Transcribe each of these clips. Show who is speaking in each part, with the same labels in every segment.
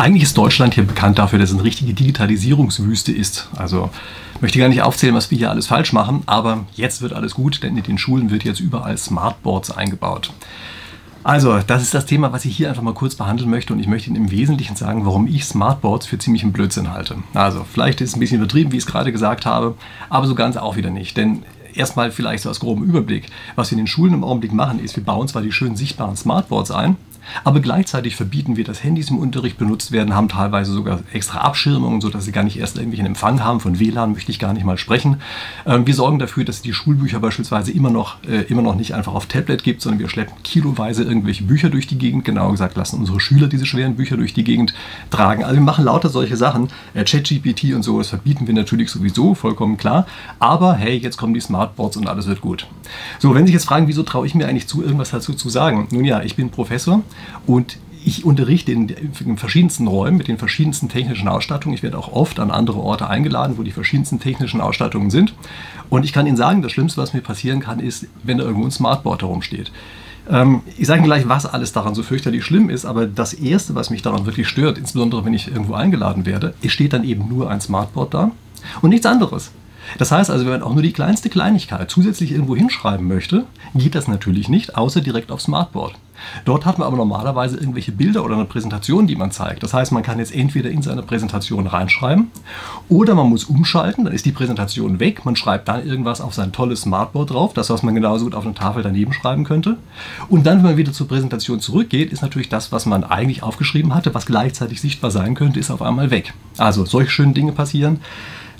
Speaker 1: Eigentlich ist Deutschland hier bekannt dafür, dass es eine richtige Digitalisierungswüste ist. Also ich möchte gar nicht aufzählen, was wir hier alles falsch machen, aber jetzt wird alles gut, denn in den Schulen wird jetzt überall Smartboards eingebaut. Also, das ist das Thema, was ich hier einfach mal kurz behandeln möchte und ich möchte Ihnen im Wesentlichen sagen, warum ich Smartboards für ziemlichen Blödsinn halte. Also, vielleicht ist es ein bisschen übertrieben, wie ich es gerade gesagt habe, aber so ganz auch wieder nicht, denn erstmal vielleicht so als groben Überblick. Was wir in den Schulen im Augenblick machen, ist, wir bauen zwar die schön sichtbaren Smartboards ein, aber gleichzeitig verbieten wir, dass Handys im Unterricht benutzt werden, haben teilweise sogar extra Abschirmungen, sodass sie gar nicht erst irgendwelchen Empfang haben. Von WLAN möchte ich gar nicht mal sprechen. Ähm, wir sorgen dafür, dass es die Schulbücher beispielsweise immer noch, äh, immer noch nicht einfach auf Tablet gibt, sondern wir schleppen kiloweise irgendwelche Bücher durch die Gegend. Genauer gesagt, lassen unsere Schüler diese schweren Bücher durch die Gegend tragen. Also wir machen lauter solche Sachen. Äh, ChatGPT und so, das verbieten wir natürlich sowieso, vollkommen klar. Aber hey, jetzt kommen die Smartboards und alles wird gut. So, wenn Sie sich jetzt fragen, wieso traue ich mir eigentlich zu, irgendwas dazu zu sagen? Nun ja, ich bin Professor und ich unterrichte in den verschiedensten Räumen mit den verschiedensten technischen Ausstattungen. Ich werde auch oft an andere Orte eingeladen, wo die verschiedensten technischen Ausstattungen sind. Und ich kann Ihnen sagen, das Schlimmste, was mir passieren kann, ist, wenn da irgendwo ein Smartboard herumsteht. Ähm, ich sage Ihnen gleich, was alles daran so fürchterlich schlimm ist, aber das Erste, was mich daran wirklich stört, insbesondere wenn ich irgendwo eingeladen werde, es steht dann eben nur ein Smartboard da und nichts anderes. Das heißt also, wenn man auch nur die kleinste Kleinigkeit zusätzlich irgendwo hinschreiben möchte, geht das natürlich nicht, außer direkt auf Smartboard. Dort hat man aber normalerweise irgendwelche Bilder oder eine Präsentation, die man zeigt. Das heißt, man kann jetzt entweder in seine Präsentation reinschreiben oder man muss umschalten, dann ist die Präsentation weg. Man schreibt dann irgendwas auf sein tolles Smartboard drauf, das, was man genauso gut auf eine Tafel daneben schreiben könnte. Und dann, wenn man wieder zur Präsentation zurückgeht, ist natürlich das, was man eigentlich aufgeschrieben hatte, was gleichzeitig sichtbar sein könnte, ist auf einmal weg. Also solche schönen Dinge passieren.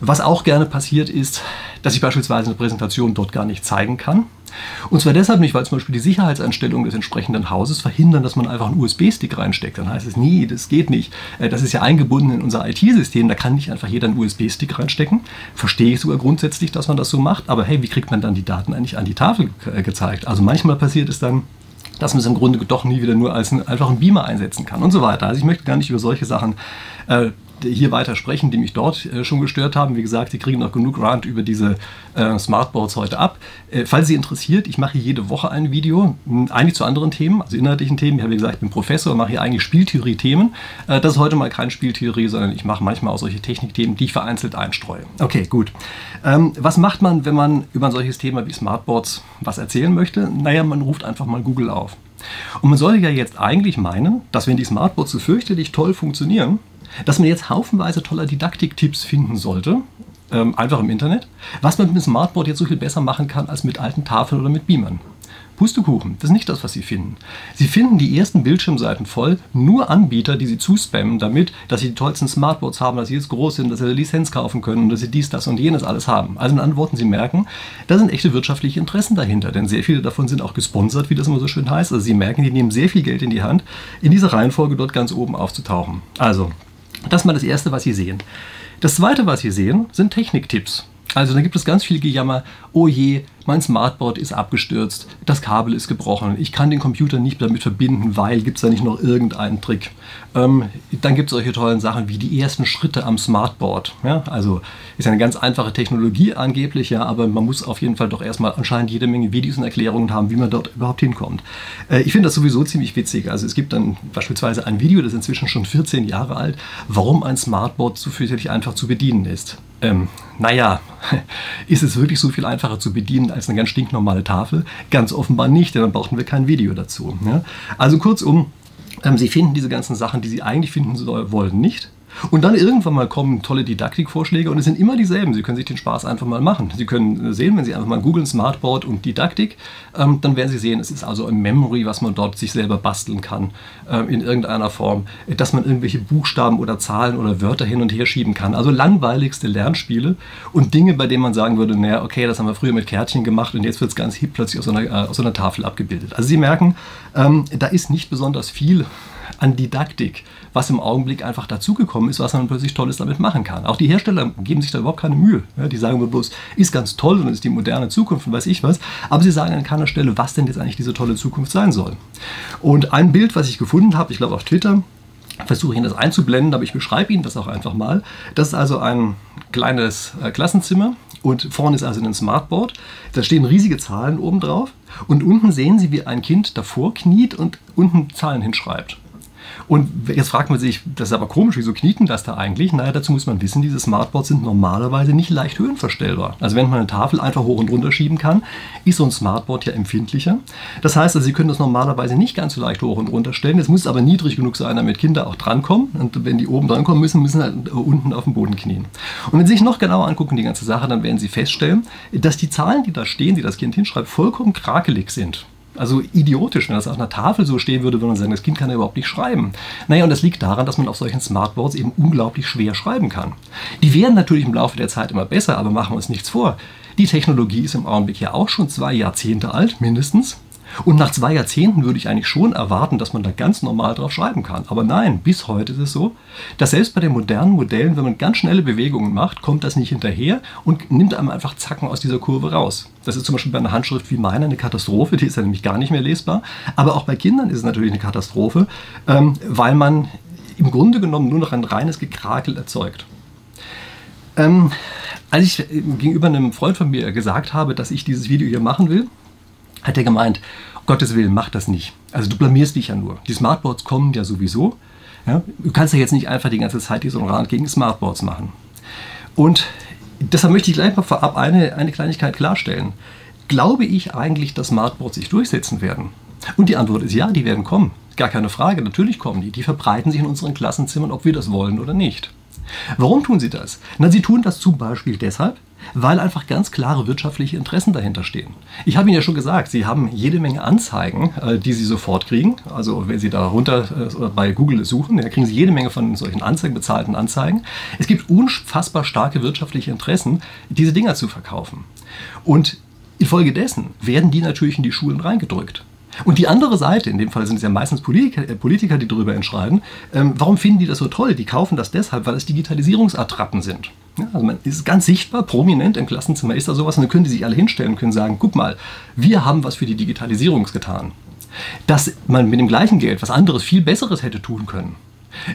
Speaker 1: Was auch gerne passiert ist, dass ich beispielsweise eine Präsentation dort gar nicht zeigen kann. Und zwar deshalb nicht, weil zum Beispiel die Sicherheitseinstellungen des entsprechenden Hauses verhindern, dass man einfach einen USB-Stick reinsteckt. Dann heißt es, nee, das geht nicht. Äh, das ist ja eingebunden in unser IT-System, da kann nicht einfach jeder einen USB-Stick reinstecken. Verstehe ich sogar grundsätzlich, dass man das so macht, aber hey, wie kriegt man dann die Daten eigentlich an die Tafel äh, gezeigt? Also manchmal passiert es dann, dass man es im Grunde doch nie wieder nur als einen einfachen Beamer einsetzen kann und so weiter. Also ich möchte gar nicht über solche Sachen äh, hier weiter sprechen, die mich dort äh, schon gestört haben. Wie gesagt, Sie kriegen noch genug Rand über diese äh, Smartboards heute ab. Äh, falls Sie interessiert, ich mache jede Woche ein Video, eigentlich zu anderen Themen, also inhaltlichen Themen. Ich habe gesagt, ich bin Professor, mache hier eigentlich Spieltheorie-Themen. Äh, das ist heute mal keine Spieltheorie, sondern ich mache manchmal auch solche Technikthemen, die ich vereinzelt einstreue. Okay, gut. Ähm, was macht man, wenn man über ein solches Thema wie Smartboards was erzählen möchte? Naja, man ruft einfach mal Google auf. Und man sollte ja jetzt eigentlich meinen, dass wenn die Smartboards so fürchterlich toll funktionieren, dass man jetzt haufenweise toller Didaktiktipps finden sollte, ähm, einfach im Internet, was man mit dem Smartboard jetzt so viel besser machen kann als mit alten Tafeln oder mit Beamern. Pustekuchen, das ist nicht das, was Sie finden. Sie finden die ersten Bildschirmseiten voll, nur Anbieter, die Sie zuspammen damit, dass Sie die tollsten Smartboards haben, dass Sie jetzt groß sind, dass Sie eine Lizenz kaufen können und dass Sie dies, das und jenes alles haben. Also in Antworten, Sie merken, da sind echte wirtschaftliche Interessen dahinter, denn sehr viele davon sind auch gesponsert, wie das immer so schön heißt. Also Sie merken, die nehmen sehr viel Geld in die Hand, in dieser Reihenfolge dort ganz oben aufzutauchen. Also, das ist mal das Erste, was Sie sehen. Das Zweite, was Sie sehen, sind Techniktipps. Also da gibt es ganz viel Gejammer, oh je, mein Smartboard ist abgestürzt, das Kabel ist gebrochen, ich kann den Computer nicht damit verbinden, weil gibt es da nicht noch irgendeinen Trick. Ähm, dann gibt es solche tollen Sachen wie die ersten Schritte am Smartboard. Ja? Also ist eine ganz einfache Technologie angeblich, ja, aber man muss auf jeden Fall doch erstmal anscheinend jede Menge Videos und Erklärungen haben, wie man dort überhaupt hinkommt. Äh, ich finde das sowieso ziemlich witzig. Also es gibt dann beispielsweise ein Video, das ist inzwischen schon 14 Jahre alt, warum ein Smartboard so fürchterlich einfach zu bedienen ist. Ähm, naja, ist es wirklich so viel einfacher zu bedienen als eine ganz stinknormale Tafel? Ganz offenbar nicht, denn dann brauchten wir kein Video dazu. Ja? Also kurzum, ähm, Sie finden diese ganzen Sachen, die Sie eigentlich finden wollen, nicht. Und dann irgendwann mal kommen tolle Didaktikvorschläge und es sind immer dieselben. Sie können sich den Spaß einfach mal machen. Sie können sehen, wenn Sie einfach mal googeln Smartboard und Didaktik, ähm, dann werden Sie sehen, es ist also ein Memory, was man dort sich selber basteln kann ähm, in irgendeiner Form, dass man irgendwelche Buchstaben oder Zahlen oder Wörter hin und her schieben kann. Also langweiligste Lernspiele und Dinge, bei denen man sagen würde, naja, okay, das haben wir früher mit Kärtchen gemacht und jetzt wird es ganz hip plötzlich auf so, einer, äh, auf so einer Tafel abgebildet. Also Sie merken, ähm, da ist nicht besonders viel an Didaktik, was im Augenblick einfach dazugekommen ist, was man plötzlich Tolles damit machen kann. Auch die Hersteller geben sich da überhaupt keine Mühe. Ja, die sagen bloß, ist ganz toll und ist die moderne Zukunft und weiß ich was. Aber sie sagen an keiner Stelle, was denn jetzt eigentlich diese tolle Zukunft sein soll. Und ein Bild, was ich gefunden habe, ich glaube auf Twitter, versuche Ihnen das einzublenden, aber ich beschreibe Ihnen das auch einfach mal. Das ist also ein kleines äh, Klassenzimmer und vorne ist also ein Smartboard. Da stehen riesige Zahlen oben drauf und unten sehen Sie, wie ein Kind davor kniet und unten Zahlen hinschreibt. Und jetzt fragt man sich, das ist aber komisch, wieso knieten das da eigentlich? Naja, dazu muss man wissen, diese Smartboards sind normalerweise nicht leicht höhenverstellbar. Also wenn man eine Tafel einfach hoch und runter schieben kann, ist so ein Smartboard ja empfindlicher. Das heißt, also, Sie können das normalerweise nicht ganz so leicht hoch und runter stellen. Es muss aber niedrig genug sein, damit Kinder auch drankommen. Und wenn die oben drankommen müssen, müssen sie halt unten auf dem Boden knien. Und wenn Sie sich noch genauer angucken, die ganze Sache, dann werden Sie feststellen, dass die Zahlen, die da stehen, die das Kind hinschreibt, vollkommen krakelig sind. Also idiotisch, wenn das auf einer Tafel so stehen würde, würde man sagen, das Kind kann ja überhaupt nicht schreiben. Naja, und das liegt daran, dass man auf solchen Smartboards eben unglaublich schwer schreiben kann. Die werden natürlich im Laufe der Zeit immer besser, aber machen wir uns nichts vor. Die Technologie ist im Augenblick ja auch schon zwei Jahrzehnte alt, mindestens. Und nach zwei Jahrzehnten würde ich eigentlich schon erwarten, dass man da ganz normal drauf schreiben kann. Aber nein, bis heute ist es so, dass selbst bei den modernen Modellen, wenn man ganz schnelle Bewegungen macht, kommt das nicht hinterher und nimmt einem einfach Zacken aus dieser Kurve raus. Das ist zum Beispiel bei einer Handschrift wie meiner eine Katastrophe, die ist ja nämlich gar nicht mehr lesbar. Aber auch bei Kindern ist es natürlich eine Katastrophe, ähm, weil man im Grunde genommen nur noch ein reines Gekrakel erzeugt. Ähm, als ich gegenüber einem Freund von mir gesagt habe, dass ich dieses Video hier machen will, hat er gemeint, Gottes Willen, mach das nicht. Also du blamierst dich ja nur. Die Smartboards kommen ja sowieso. Ja? Du kannst ja jetzt nicht einfach die ganze Zeit diesen Rat gegen Smartboards machen. Und deshalb möchte ich gleich mal vorab eine, eine Kleinigkeit klarstellen. Glaube ich eigentlich, dass Smartboards sich durchsetzen werden? Und die Antwort ist ja, die werden kommen. Gar keine Frage, natürlich kommen die. Die verbreiten sich in unseren Klassenzimmern, ob wir das wollen oder nicht. Warum tun sie das? Na, sie tun das zum Beispiel deshalb, weil einfach ganz klare wirtschaftliche Interessen dahinter stehen. Ich habe Ihnen ja schon gesagt, Sie haben jede Menge Anzeigen, äh, die Sie sofort kriegen. Also wenn Sie da runter äh, bei Google suchen, da kriegen Sie jede Menge von solchen Anzeigen, bezahlten Anzeigen. Es gibt unfassbar starke wirtschaftliche Interessen, diese Dinger zu verkaufen. Und infolgedessen werden die natürlich in die Schulen reingedrückt. Und die andere Seite, in dem Fall sind es ja meistens Politiker, äh, Politiker die darüber entscheiden, ähm, warum finden die das so toll? Die kaufen das deshalb, weil es Digitalisierungsattrappen sind. Ja, also man ist ganz sichtbar, prominent im Klassenzimmer ist da sowas und dann können die sich alle hinstellen und können sagen, guck mal, wir haben was für die Digitalisierung getan. Dass man mit dem gleichen Geld was anderes, viel Besseres hätte tun können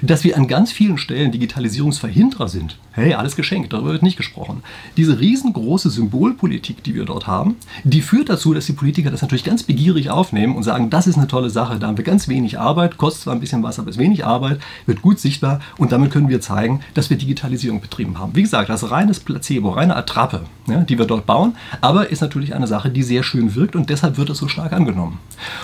Speaker 1: dass wir an ganz vielen Stellen Digitalisierungsverhinderer sind. Hey, alles geschenkt, darüber wird nicht gesprochen. Diese riesengroße Symbolpolitik, die wir dort haben, die führt dazu, dass die Politiker das natürlich ganz begierig aufnehmen und sagen, das ist eine tolle Sache, da haben wir ganz wenig Arbeit, kostet zwar ein bisschen was, aber ist wenig Arbeit, wird gut sichtbar und damit können wir zeigen, dass wir Digitalisierung betrieben haben. Wie gesagt, das ist reines Placebo, reine Attrappe, ja, die wir dort bauen, aber ist natürlich eine Sache, die sehr schön wirkt und deshalb wird das so stark angenommen.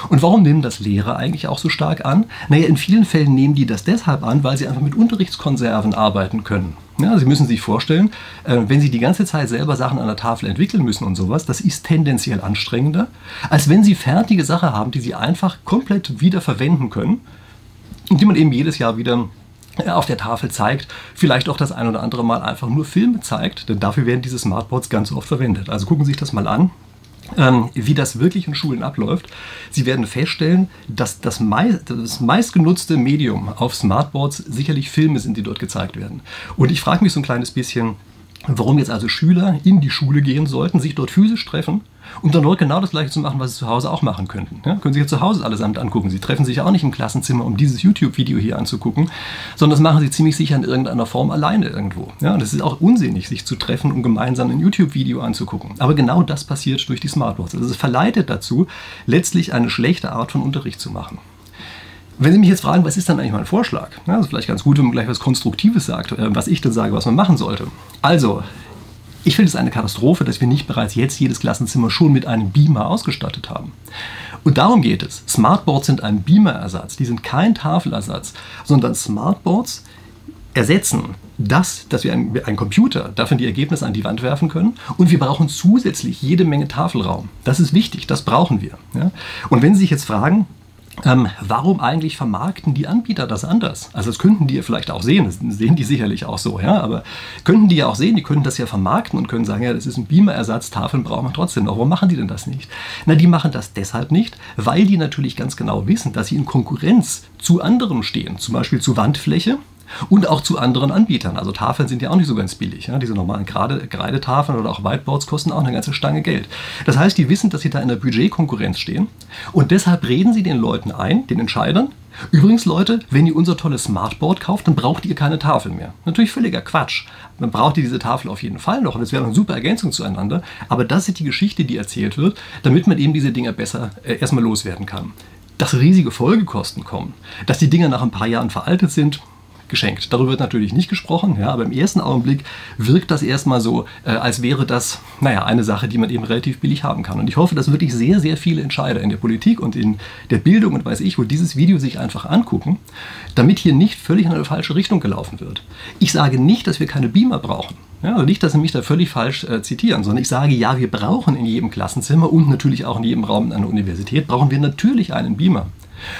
Speaker 1: Und warum nehmen das Lehrer eigentlich auch so stark an? Naja, in vielen Fällen nehmen die das deshalb deshalb an, weil sie einfach mit Unterrichtskonserven arbeiten können. Ja, sie müssen sich vorstellen, äh, wenn Sie die ganze Zeit selber Sachen an der Tafel entwickeln müssen und sowas, das ist tendenziell anstrengender, als wenn Sie fertige Sachen haben, die Sie einfach komplett wieder verwenden können und die man eben jedes Jahr wieder äh, auf der Tafel zeigt, vielleicht auch das ein oder andere Mal einfach nur Filme zeigt, denn dafür werden diese Smartboards ganz oft verwendet. Also gucken Sie sich das mal an ähm, wie das wirklich in Schulen abläuft. Sie werden feststellen, dass das, mei das meistgenutzte Medium auf Smartboards sicherlich Filme sind, die dort gezeigt werden. Und ich frage mich so ein kleines bisschen, warum jetzt also Schüler in die Schule gehen sollten, sich dort physisch treffen und dann dort genau das gleiche zu machen, was sie zu Hause auch machen könnten. Ja, können Sie ja zu Hause allesamt angucken. Sie treffen sich auch nicht im Klassenzimmer, um dieses YouTube-Video hier anzugucken, sondern das machen Sie ziemlich sicher in irgendeiner Form alleine irgendwo. Ja, und es ist auch unsinnig, sich zu treffen, um gemeinsam ein YouTube-Video anzugucken. Aber genau das passiert durch die Smartboards. Also es verleitet dazu, letztlich eine schlechte Art von Unterricht zu machen. Wenn Sie mich jetzt fragen, was ist dann eigentlich mein Vorschlag? Das ist vielleicht ganz gut, wenn man gleich was Konstruktives sagt, äh, was ich dann sage, was man machen sollte. Also, ich finde es eine Katastrophe, dass wir nicht bereits jetzt jedes Klassenzimmer schon mit einem Beamer ausgestattet haben. Und darum geht es. Smartboards sind ein Beamer-Ersatz. Die sind kein Tafelersatz, sondern Smartboards ersetzen das, dass wir einen, einen Computer dafür die Ergebnisse an die Wand werfen können und wir brauchen zusätzlich jede Menge Tafelraum. Das ist wichtig, das brauchen wir. Ja? Und wenn Sie sich jetzt fragen, ähm, warum eigentlich vermarkten die Anbieter das anders? Also das könnten die ja vielleicht auch sehen, das sehen die sicherlich auch so, ja, aber könnten die ja auch sehen, die könnten das ja vermarkten und können sagen, ja, das ist ein Beamer-Ersatz, Tafeln braucht man trotzdem noch. Warum machen die denn das nicht? Na, die machen das deshalb nicht, weil die natürlich ganz genau wissen, dass sie in Konkurrenz zu anderen stehen, zum Beispiel zu Wandfläche, und auch zu anderen Anbietern. Also Tafeln sind ja auch nicht so ganz billig. Ja? Diese normalen Kreidetafeln oder auch Whiteboards kosten auch eine ganze Stange Geld. Das heißt, die wissen, dass sie da in der Budgetkonkurrenz stehen und deshalb reden sie den Leuten ein, den Entscheidern, Übrigens, Leute, wenn ihr unser tolles Smartboard kauft, dann braucht ihr keine Tafel mehr. Natürlich völliger Quatsch. Man braucht ihr diese Tafel auf jeden Fall noch und es wäre eine super Ergänzung zueinander. Aber das ist die Geschichte, die erzählt wird, damit man eben diese Dinge besser äh, erstmal loswerden kann. dass riesige Folgekosten kommen, dass die Dinger nach ein paar Jahren veraltet sind, geschenkt. Darüber wird natürlich nicht gesprochen, ja, aber im ersten Augenblick wirkt das erstmal so, äh, als wäre das, naja, eine Sache, die man eben relativ billig haben kann. Und ich hoffe, dass wirklich sehr, sehr viele Entscheider in der Politik und in der Bildung und weiß ich, wo dieses Video sich einfach angucken, damit hier nicht völlig in eine falsche Richtung gelaufen wird. Ich sage nicht, dass wir keine Beamer brauchen. Ja, also nicht, dass Sie mich da völlig falsch äh, zitieren, sondern ich sage, ja, wir brauchen in jedem Klassenzimmer und natürlich auch in jedem Raum einer Universität, brauchen wir natürlich einen Beamer.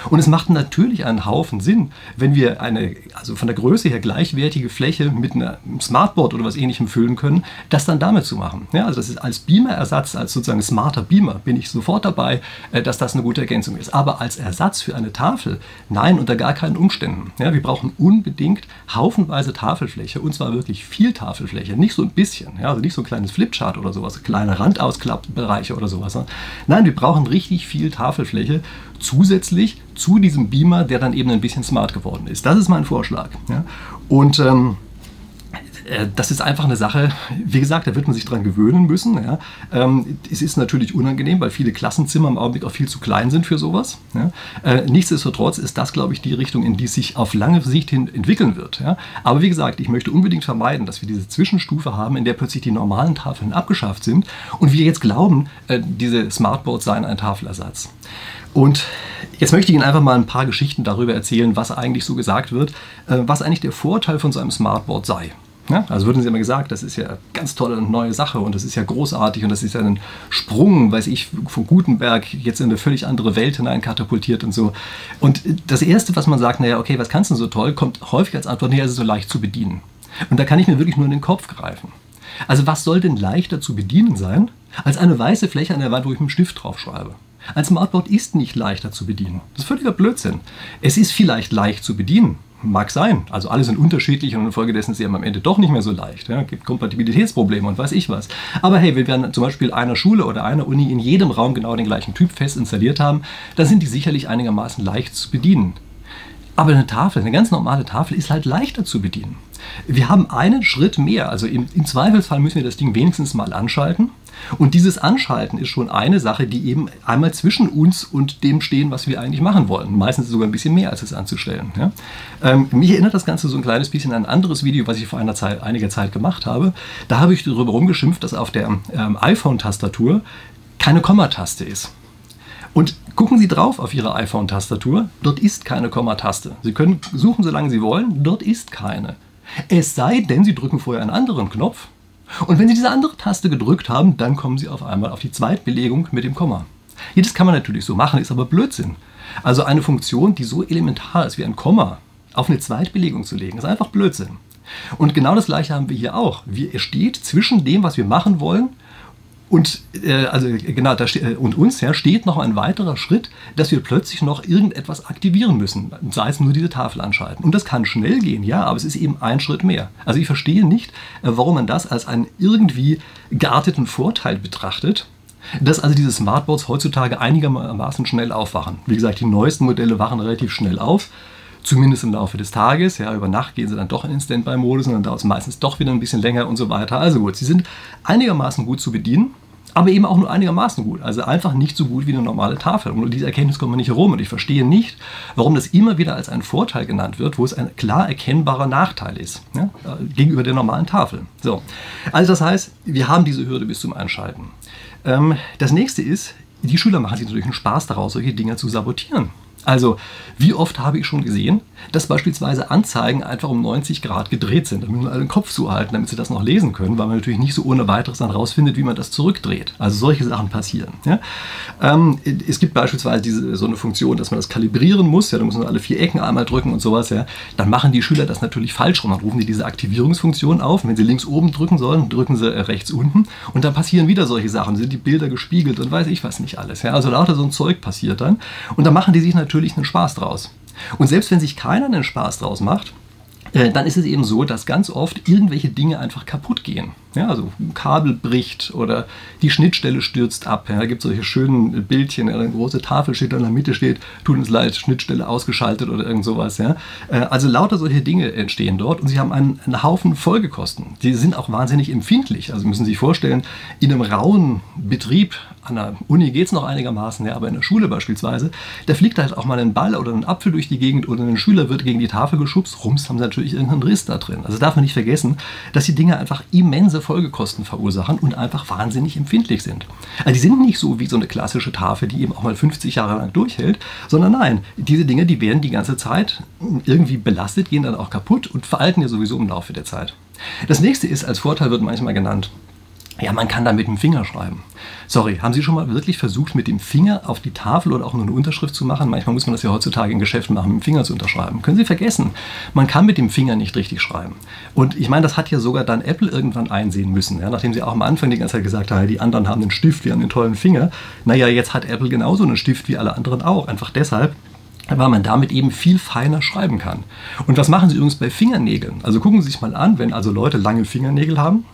Speaker 1: Und es macht natürlich einen Haufen Sinn, wenn wir eine, also von der Größe her gleichwertige Fläche mit einem Smartboard oder was ähnlichem füllen können, das dann damit zu machen. Ja, also das ist als Beamer-Ersatz, als sozusagen smarter Beamer, bin ich sofort dabei, äh, dass das eine gute Ergänzung ist. Aber als Ersatz für eine Tafel, nein, unter gar keinen Umständen. Ja, wir brauchen unbedingt haufenweise Tafelfläche und zwar wirklich viel Tafelfläche, nicht so ein bisschen, ja, also nicht so ein kleines Flipchart oder sowas, kleine Randausklappbereiche oder sowas. Nein, wir brauchen richtig viel Tafelfläche zusätzlich zu diesem Beamer, der dann eben ein bisschen smart geworden ist. Das ist mein Vorschlag. Ja? Und ähm, äh, das ist einfach eine Sache, wie gesagt, da wird man sich dran gewöhnen müssen. Ja. Ähm, es ist natürlich unangenehm, weil viele Klassenzimmer im Augenblick auch viel zu klein sind für sowas. Ja. Äh, nichtsdestotrotz ist das, glaube ich, die Richtung, in die es sich auf lange Sicht hin entwickeln wird. Ja. Aber wie gesagt, ich möchte unbedingt vermeiden, dass wir diese Zwischenstufe haben, in der plötzlich die normalen Tafeln abgeschafft sind und wir jetzt glauben, äh, diese Smartboards seien ein Tafelersatz. Und jetzt möchte ich Ihnen einfach mal ein paar Geschichten darüber erzählen, was eigentlich so gesagt wird, was eigentlich der Vorteil von so einem Smartboard sei. Ja, also würden Sie immer gesagt, das ist ja eine ganz tolle und neue Sache und das ist ja großartig und das ist ja ein Sprung, weiß ich, von Gutenberg jetzt in eine völlig andere Welt hinein katapultiert und so. Und das Erste, was man sagt, naja, okay, was kannst du so toll, kommt häufig als Antwort, naja, es ist so leicht zu bedienen. Und da kann ich mir wirklich nur in den Kopf greifen. Also was soll denn leichter zu bedienen sein, als eine weiße Fläche an der Wand, wo ich mit dem Stift drauf schreibe? Ein Smartboard ist nicht leichter zu bedienen. Das ist völliger Blödsinn. Es ist vielleicht leicht zu bedienen, Mag sein. Also alle sind unterschiedlich und infolgedessen ist sie am Ende doch nicht mehr so leicht. Ja, gibt Kompatibilitätsprobleme und weiß ich was. Aber hey, wenn wir zum Beispiel einer Schule oder einer Uni in jedem Raum genau den gleichen Typ fest installiert haben, dann sind die sicherlich einigermaßen leicht zu bedienen. Aber eine Tafel, eine ganz normale Tafel, ist halt leichter zu bedienen. Wir haben einen Schritt mehr. Also im, im Zweifelsfall müssen wir das Ding wenigstens mal anschalten. Und dieses Anschalten ist schon eine Sache, die eben einmal zwischen uns und dem stehen, was wir eigentlich machen wollen. Meistens sogar ein bisschen mehr, als es anzustellen. Ja? Ähm, mich erinnert das Ganze so ein kleines bisschen an ein anderes Video, was ich vor einer Zeit, einiger Zeit gemacht habe. Da habe ich darüber rumgeschimpft, dass auf der ähm, iPhone-Tastatur keine Kommataste ist. Und gucken Sie drauf auf Ihre iPhone-Tastatur, dort ist keine Kommataste. Sie können suchen, solange Sie wollen, dort ist keine. Es sei denn, Sie drücken vorher einen anderen Knopf und wenn Sie diese andere Taste gedrückt haben, dann kommen Sie auf einmal auf die Zweitbelegung mit dem Komma. Ja, das kann man natürlich so machen, ist aber Blödsinn. Also eine Funktion, die so elementar ist wie ein Komma, auf eine Zweitbelegung zu legen, ist einfach Blödsinn. Und genau das gleiche haben wir hier auch. Wir, steht zwischen dem, was wir machen wollen, und, äh, also, genau, da und uns ja, steht noch ein weiterer Schritt, dass wir plötzlich noch irgendetwas aktivieren müssen, sei es nur diese Tafel anschalten. Und das kann schnell gehen, ja, aber es ist eben ein Schritt mehr. Also ich verstehe nicht, äh, warum man das als einen irgendwie gearteten Vorteil betrachtet, dass also diese Smartboards heutzutage einigermaßen schnell aufwachen. Wie gesagt, die neuesten Modelle wachen relativ schnell auf zumindest im Laufe des Tages. Ja, über Nacht gehen sie dann doch in den Standby-Modus und dann dauert es meistens doch wieder ein bisschen länger und so weiter. Also gut, sie sind einigermaßen gut zu bedienen aber eben auch nur einigermaßen gut. Also einfach nicht so gut wie eine normale Tafel. Und diese Erkenntnis kommt man nicht herum. Und ich verstehe nicht, warum das immer wieder als ein Vorteil genannt wird, wo es ein klar erkennbarer Nachteil ist ja, äh, gegenüber der normalen Tafel. So. Also das heißt, wir haben diese Hürde bis zum Einschalten. Ähm, das nächste ist, die Schüler machen sich natürlich einen Spaß daraus, solche Dinge zu sabotieren. Also, wie oft habe ich schon gesehen, dass beispielsweise Anzeigen einfach um 90 Grad gedreht sind. Da müssen den Kopf zuhalten, damit sie das noch lesen können, weil man natürlich nicht so ohne weiteres dann rausfindet, wie man das zurückdreht. Also solche Sachen passieren. Ja? Ähm, es gibt beispielsweise diese, so eine Funktion, dass man das kalibrieren muss. Ja, da muss man alle vier Ecken einmal drücken und sowas. Ja? Dann machen die Schüler das natürlich falsch rum. Dann rufen die diese Aktivierungsfunktion auf. Und wenn sie links oben drücken sollen, drücken sie äh, rechts unten. Und dann passieren wieder solche Sachen. Sind die Bilder gespiegelt und weiß ich was nicht alles. Ja? Also lauter so ein Zeug passiert dann. Und da machen die sich natürlich einen Spaß draus. Und selbst wenn sich keiner einen Spaß draus macht, äh, dann ist es eben so, dass ganz oft irgendwelche Dinge einfach kaputt gehen. Ja, also ein Kabel bricht oder die Schnittstelle stürzt ab. Ja, da gibt es solche schönen Bildchen, ja, eine große Tafel steht, da in der Mitte steht, tut uns leid, Schnittstelle ausgeschaltet oder irgend sowas. Ja. Äh, also lauter solche Dinge entstehen dort und sie haben einen, einen Haufen Folgekosten. Die sind auch wahnsinnig empfindlich. Also müssen Sie sich vorstellen, in einem rauen Betrieb, an der Uni geht es noch einigermaßen, ja, aber in der Schule beispielsweise, da fliegt halt auch mal ein Ball oder ein Apfel durch die Gegend oder ein Schüler wird gegen die Tafel geschubst, rums haben sie natürlich irgendeinen Riss da drin. Also darf man nicht vergessen, dass die Dinge einfach immense Folgekosten verursachen und einfach wahnsinnig empfindlich sind. Also die sind nicht so wie so eine klassische Tafel, die eben auch mal 50 Jahre lang durchhält, sondern nein, diese Dinge, die werden die ganze Zeit irgendwie belastet, gehen dann auch kaputt und veralten ja sowieso im Laufe der Zeit. Das nächste ist, als Vorteil wird manchmal genannt, ja, man kann da mit dem Finger schreiben. Sorry, haben Sie schon mal wirklich versucht, mit dem Finger auf die Tafel oder auch nur eine Unterschrift zu machen? Manchmal muss man das ja heutzutage in Geschäften machen, mit dem Finger zu unterschreiben. Können Sie vergessen, man kann mit dem Finger nicht richtig schreiben. Und ich meine, das hat ja sogar dann Apple irgendwann einsehen müssen, ja, nachdem sie auch am Anfang die ganze Zeit gesagt haben, die anderen haben einen Stift, wir haben einen tollen Finger. Naja, jetzt hat Apple genauso einen Stift wie alle anderen auch. Einfach deshalb, weil man damit eben viel feiner schreiben kann. Und was machen Sie übrigens bei Fingernägeln? Also gucken Sie sich mal an, wenn also Leute lange Fingernägel haben,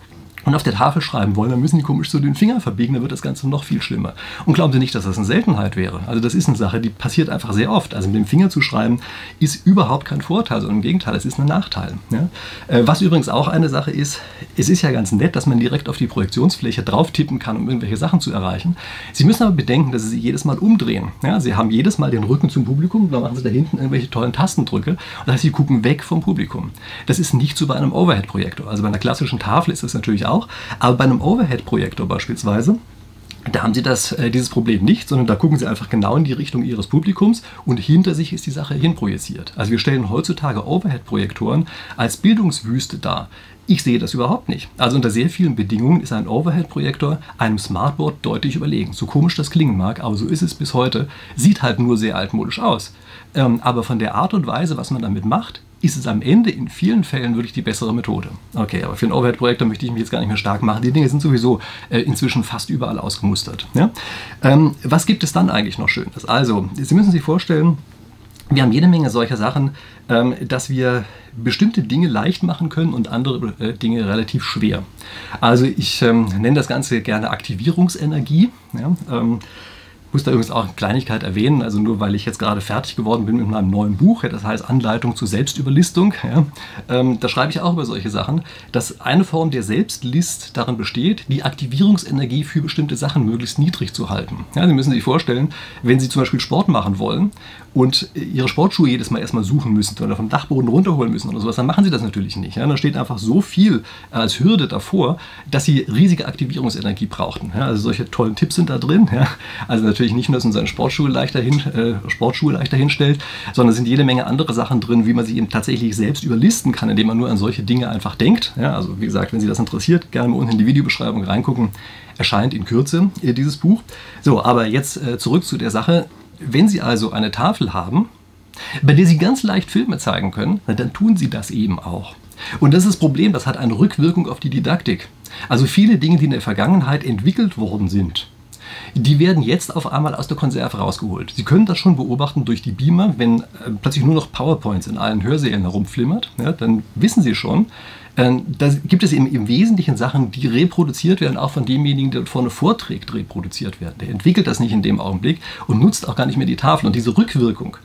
Speaker 1: und auf der Tafel schreiben wollen, dann müssen die komisch so den Finger verbiegen, dann wird das Ganze noch viel schlimmer. Und glauben Sie nicht, dass das eine Seltenheit wäre. Also das ist eine Sache, die passiert einfach sehr oft. Also mit dem Finger zu schreiben ist überhaupt kein Vorteil, sondern im Gegenteil, es ist ein Nachteil. Ja? Äh, was übrigens auch eine Sache ist, es ist ja ganz nett, dass man direkt auf die Projektionsfläche drauf tippen kann, um irgendwelche Sachen zu erreichen. Sie müssen aber bedenken, dass Sie sich jedes Mal umdrehen. Ja? Sie haben jedes Mal den Rücken zum Publikum, dann machen Sie da hinten irgendwelche tollen Tastendrücke. Und das heißt, Sie gucken weg vom Publikum. Das ist nicht so bei einem Overhead-Projektor. Also bei einer klassischen Tafel ist das natürlich auch, aber bei einem einem Overhead-Projektor beispielsweise, da haben Sie das, äh, dieses Problem nicht, sondern da gucken Sie einfach genau in die Richtung Ihres Publikums und hinter sich ist die Sache hinprojiziert. Also wir stellen heutzutage Overhead-Projektoren als Bildungswüste dar. Ich sehe das überhaupt nicht. Also unter sehr vielen Bedingungen ist ein Overhead-Projektor einem Smartboard deutlich überlegen. So komisch das klingen mag, aber so ist es bis heute. Sieht halt nur sehr altmodisch aus. Ähm, aber von der Art und Weise, was man damit macht, ist es am Ende in vielen Fällen wirklich die bessere Methode. Okay, aber für ein Overhead-Projektor möchte ich mich jetzt gar nicht mehr stark machen. Die Dinge sind sowieso äh, inzwischen fast überall ausgemustert. Ja? Ähm, was gibt es dann eigentlich noch Schönes? Also, Sie müssen sich vorstellen, wir haben jede Menge solcher Sachen, ähm, dass wir bestimmte Dinge leicht machen können und andere äh, Dinge relativ schwer. Also ich ähm, nenne das Ganze gerne Aktivierungsenergie. Muss da übrigens auch eine Kleinigkeit erwähnen, also nur weil ich jetzt gerade fertig geworden bin mit meinem neuen Buch, das heißt Anleitung zur Selbstüberlistung, ja, ähm, da schreibe ich auch über solche Sachen, dass eine Form der Selbstlist darin besteht, die Aktivierungsenergie für bestimmte Sachen möglichst niedrig zu halten. Ja, Sie müssen sich vorstellen, wenn Sie zum Beispiel Sport machen wollen und Ihre Sportschuhe jedes Mal erstmal suchen müssen oder vom Dachboden runterholen müssen oder sowas, dann machen Sie das natürlich nicht. Ja. Da steht einfach so viel als Hürde davor, dass Sie riesige Aktivierungsenergie brauchten. Ja. Also solche tollen Tipps sind da drin. Also natürlich nicht nur, dass man seine Sportschuhe leichter, hin, äh, Sportschuhe leichter hinstellt, sondern es sind jede Menge andere Sachen drin, wie man sie eben tatsächlich selbst überlisten kann, indem man nur an solche Dinge einfach denkt. Ja, also wie gesagt, wenn Sie das interessiert, gerne mal unten in die Videobeschreibung reingucken. Erscheint in Kürze äh, dieses Buch. So, aber jetzt äh, zurück zu der Sache. Wenn Sie also eine Tafel haben, bei der Sie ganz leicht Filme zeigen können, dann tun Sie das eben auch. Und das ist das Problem, das hat eine Rückwirkung auf die Didaktik. Also viele Dinge, die in der Vergangenheit entwickelt worden sind, die werden jetzt auf einmal aus der Konserve rausgeholt. Sie können das schon beobachten durch die Beamer, wenn äh, plötzlich nur noch PowerPoints in allen Hörsälen herumflimmert, ja, dann wissen Sie schon, da gibt es eben im Wesentlichen Sachen, die reproduziert werden, auch von demjenigen, der vorne vorträgt, reproduziert werden. Der entwickelt das nicht in dem Augenblick und nutzt auch gar nicht mehr die Tafel. Und diese Rückwirkung,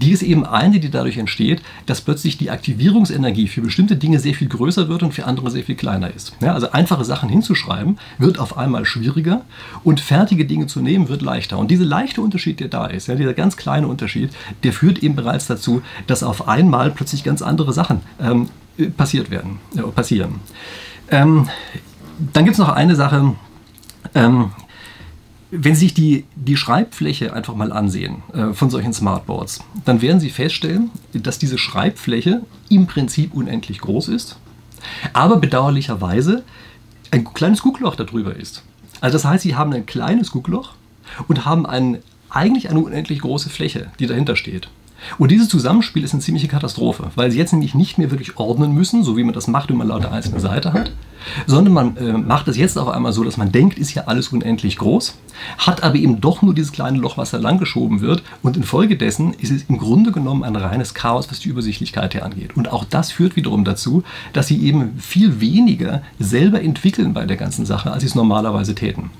Speaker 1: die ist eben eine, die dadurch entsteht, dass plötzlich die Aktivierungsenergie für bestimmte Dinge sehr viel größer wird und für andere sehr viel kleiner ist. Ja, also einfache Sachen hinzuschreiben wird auf einmal schwieriger und fertige Dinge zu nehmen wird leichter. Und dieser leichte Unterschied, der da ist, ja, dieser ganz kleine Unterschied, der führt eben bereits dazu, dass auf einmal plötzlich ganz andere Sachen ähm, passiert werden, äh, passieren. Ähm, dann gibt es noch eine Sache. Ähm, wenn Sie sich die, die Schreibfläche einfach mal ansehen äh, von solchen Smartboards, dann werden Sie feststellen, dass diese Schreibfläche im Prinzip unendlich groß ist, aber bedauerlicherweise ein kleines Guckloch darüber ist. Also das heißt, Sie haben ein kleines Guckloch und haben ein, eigentlich eine unendlich große Fläche, die dahinter steht. Und dieses Zusammenspiel ist eine ziemliche Katastrophe, weil sie jetzt nämlich nicht mehr wirklich ordnen müssen, so wie man das macht, wenn man lauter einzelne Seite hat, sondern man äh, macht es jetzt auf einmal so, dass man denkt, ist ja alles unendlich groß, hat aber eben doch nur dieses kleine Loch, was da lang geschoben wird und infolgedessen ist es im Grunde genommen ein reines Chaos, was die Übersichtlichkeit hier angeht. Und auch das führt wiederum dazu, dass sie eben viel weniger selber entwickeln bei der ganzen Sache, als sie es normalerweise täten.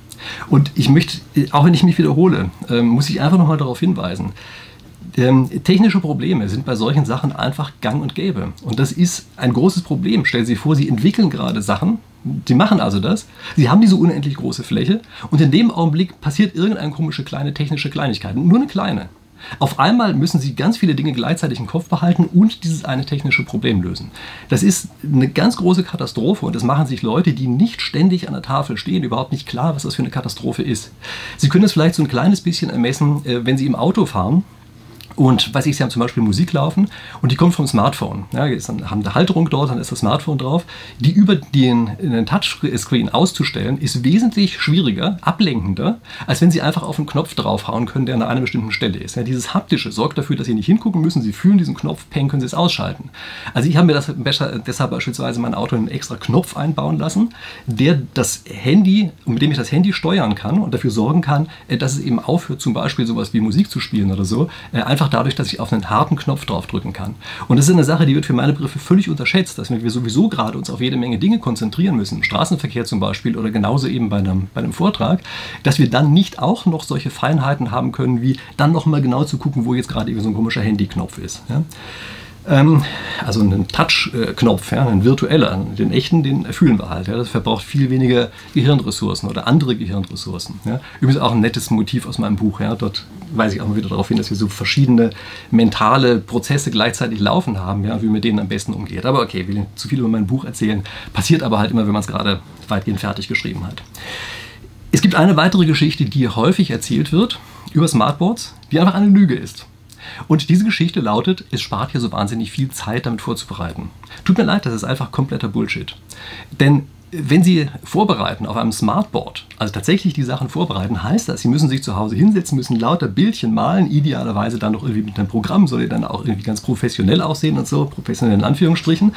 Speaker 1: Und ich möchte, auch wenn ich mich wiederhole, äh, muss ich einfach nochmal darauf hinweisen, ähm, technische Probleme sind bei solchen Sachen einfach gang und gäbe. Und das ist ein großes Problem. Stellen Sie sich vor, Sie entwickeln gerade Sachen, Sie machen also das, Sie haben diese unendlich große Fläche und in dem Augenblick passiert irgendeine komische kleine technische Kleinigkeit. Nur eine kleine. Auf einmal müssen Sie ganz viele Dinge gleichzeitig im Kopf behalten und dieses eine technische Problem lösen. Das ist eine ganz große Katastrophe und das machen sich Leute, die nicht ständig an der Tafel stehen, überhaupt nicht klar, was das für eine Katastrophe ist. Sie können es vielleicht so ein kleines bisschen ermessen, äh, wenn Sie im Auto fahren und weiß ich, Sie haben zum Beispiel Musik laufen und die kommt vom Smartphone. Ja, dann haben eine Halterung dort, dann ist das Smartphone drauf. Die über den, den Touchscreen auszustellen, ist wesentlich schwieriger, ablenkender, als wenn Sie einfach auf einen Knopf draufhauen können, der an einer bestimmten Stelle ist. Ja, dieses Haptische sorgt dafür, dass Sie nicht hingucken müssen. Sie fühlen diesen Knopf, peng, können Sie es ausschalten. Also ich habe mir das besser, deshalb beispielsweise mein Auto einen extra Knopf einbauen lassen, der das Handy, mit dem ich das Handy steuern kann und dafür sorgen kann, dass es eben aufhört, zum Beispiel sowas wie Musik zu spielen oder so, äh, einfach dadurch, dass ich auf einen harten Knopf draufdrücken kann. Und das ist eine Sache, die wird für meine Begriffe völlig unterschätzt, dass wir sowieso gerade uns auf jede Menge Dinge konzentrieren müssen, im Straßenverkehr zum Beispiel oder genauso eben bei einem, bei einem Vortrag, dass wir dann nicht auch noch solche Feinheiten haben können, wie dann nochmal genau zu gucken, wo jetzt gerade so ein komischer Handyknopf ist. Ja? Ähm, also ein Touch-Knopf, ja, ein virtueller, den echten, den fühlen wir halt. Ja. Das verbraucht viel weniger Gehirnressourcen oder andere Gehirnressourcen. Ja. Übrigens auch ein nettes Motiv aus meinem Buch. Ja. Dort weise ich auch mal wieder darauf hin, dass wir so verschiedene mentale Prozesse gleichzeitig laufen haben, ja, wie man mit denen am besten umgeht. Aber okay, will zu viel über mein Buch erzählen. Passiert aber halt immer, wenn man es gerade weitgehend fertig geschrieben hat. Es gibt eine weitere Geschichte, die häufig erzählt wird über Smartboards, die einfach eine Lüge ist. Und diese Geschichte lautet, es spart hier so wahnsinnig viel Zeit, damit vorzubereiten. Tut mir leid, das ist einfach kompletter Bullshit. Denn wenn Sie vorbereiten auf einem Smartboard, also tatsächlich die Sachen vorbereiten, heißt das, Sie müssen sich zu Hause hinsetzen, müssen lauter Bildchen malen, idealerweise dann noch irgendwie mit einem Programm, soll ja dann auch irgendwie ganz professionell aussehen und so, professionell in Anführungsstrichen.